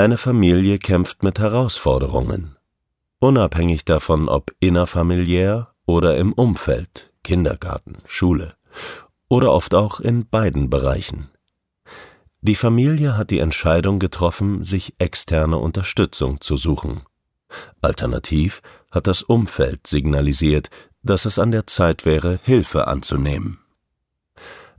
Eine Familie kämpft mit Herausforderungen, unabhängig davon, ob innerfamiliär oder im Umfeld, Kindergarten, Schule oder oft auch in beiden Bereichen. Die Familie hat die Entscheidung getroffen, sich externe Unterstützung zu suchen. Alternativ hat das Umfeld signalisiert, dass es an der Zeit wäre, Hilfe anzunehmen.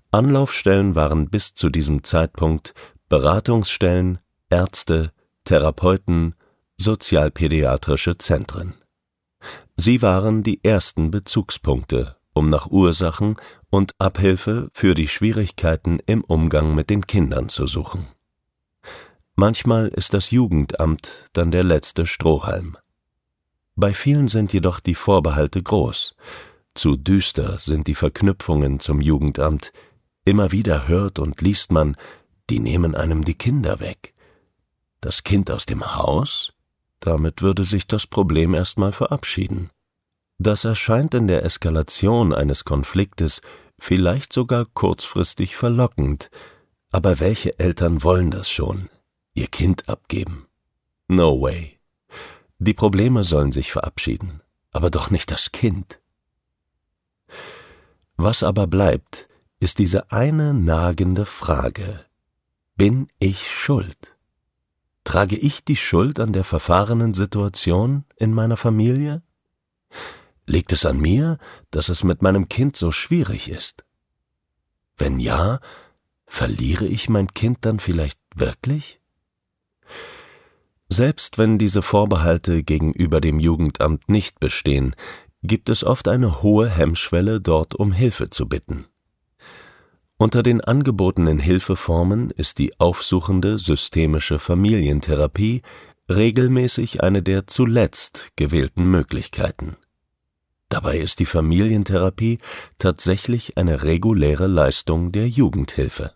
Anlaufstellen waren bis zu diesem Zeitpunkt Beratungsstellen, Ärzte, Therapeuten, sozialpädiatrische Zentren. Sie waren die ersten Bezugspunkte, um nach Ursachen und Abhilfe für die Schwierigkeiten im Umgang mit den Kindern zu suchen. Manchmal ist das Jugendamt dann der letzte Strohhalm. Bei vielen sind jedoch die Vorbehalte groß. Zu düster sind die Verknüpfungen zum Jugendamt. Immer wieder hört und liest man, die nehmen einem die Kinder weg. Das Kind aus dem Haus? Damit würde sich das Problem erstmal verabschieden. Das erscheint in der Eskalation eines Konfliktes vielleicht sogar kurzfristig verlockend, aber welche Eltern wollen das schon? Ihr Kind abgeben? No way. Die Probleme sollen sich verabschieden, aber doch nicht das Kind. Was aber bleibt, ist diese eine nagende Frage. Bin ich schuld? Trage ich die Schuld an der verfahrenen Situation in meiner Familie? Liegt es an mir, dass es mit meinem Kind so schwierig ist? Wenn ja, verliere ich mein Kind dann vielleicht wirklich? Selbst wenn diese Vorbehalte gegenüber dem Jugendamt nicht bestehen, gibt es oft eine hohe Hemmschwelle, dort um Hilfe zu bitten. Unter den angebotenen Hilfeformen ist die aufsuchende systemische Familientherapie regelmäßig eine der zuletzt gewählten Möglichkeiten. Dabei ist die Familientherapie tatsächlich eine reguläre Leistung der Jugendhilfe.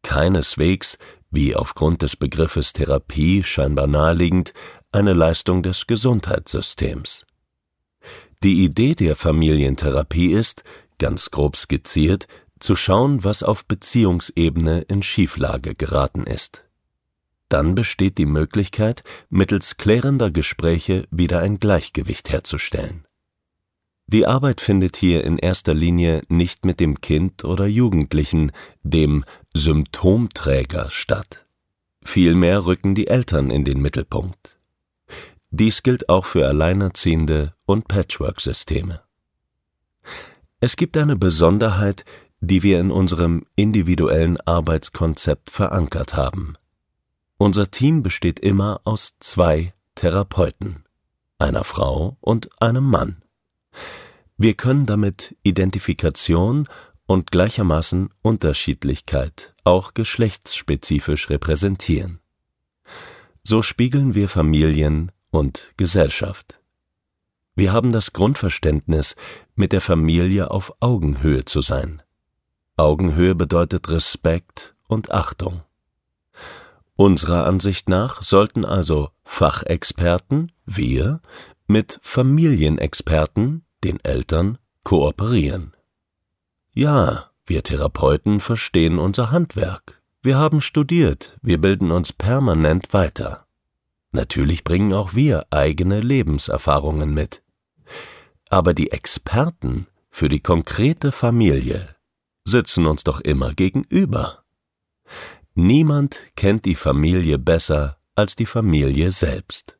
Keineswegs, wie aufgrund des Begriffes Therapie scheinbar naheliegend, eine Leistung des Gesundheitssystems. Die Idee der Familientherapie ist, ganz grob skizziert, zu schauen, was auf Beziehungsebene in Schieflage geraten ist. Dann besteht die Möglichkeit, mittels klärender Gespräche wieder ein Gleichgewicht herzustellen. Die Arbeit findet hier in erster Linie nicht mit dem Kind oder Jugendlichen, dem Symptomträger statt. Vielmehr rücken die Eltern in den Mittelpunkt. Dies gilt auch für Alleinerziehende und Patchwork-Systeme. Es gibt eine Besonderheit, die wir in unserem individuellen Arbeitskonzept verankert haben. Unser Team besteht immer aus zwei Therapeuten, einer Frau und einem Mann. Wir können damit Identifikation und gleichermaßen Unterschiedlichkeit, auch geschlechtsspezifisch repräsentieren. So spiegeln wir Familien und Gesellschaft. Wir haben das Grundverständnis, mit der Familie auf Augenhöhe zu sein. Augenhöhe bedeutet Respekt und Achtung. Unserer Ansicht nach sollten also Fachexperten, wir, mit Familienexperten, den Eltern, kooperieren. Ja, wir Therapeuten verstehen unser Handwerk. Wir haben studiert, wir bilden uns permanent weiter. Natürlich bringen auch wir eigene Lebenserfahrungen mit. Aber die Experten für die konkrete Familie sitzen uns doch immer gegenüber. Niemand kennt die Familie besser als die Familie selbst.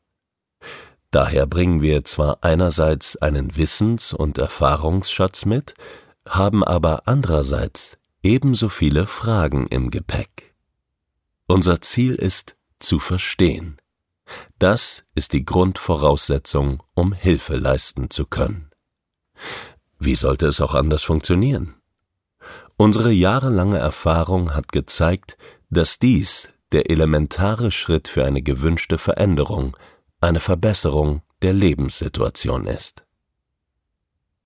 Daher bringen wir zwar einerseits einen Wissens- und Erfahrungsschatz mit, haben aber andererseits ebenso viele Fragen im Gepäck. Unser Ziel ist zu verstehen. Das ist die Grundvoraussetzung, um Hilfe leisten zu können. Wie sollte es auch anders funktionieren? Unsere jahrelange Erfahrung hat gezeigt, dass dies der elementare Schritt für eine gewünschte Veränderung, eine Verbesserung der Lebenssituation ist.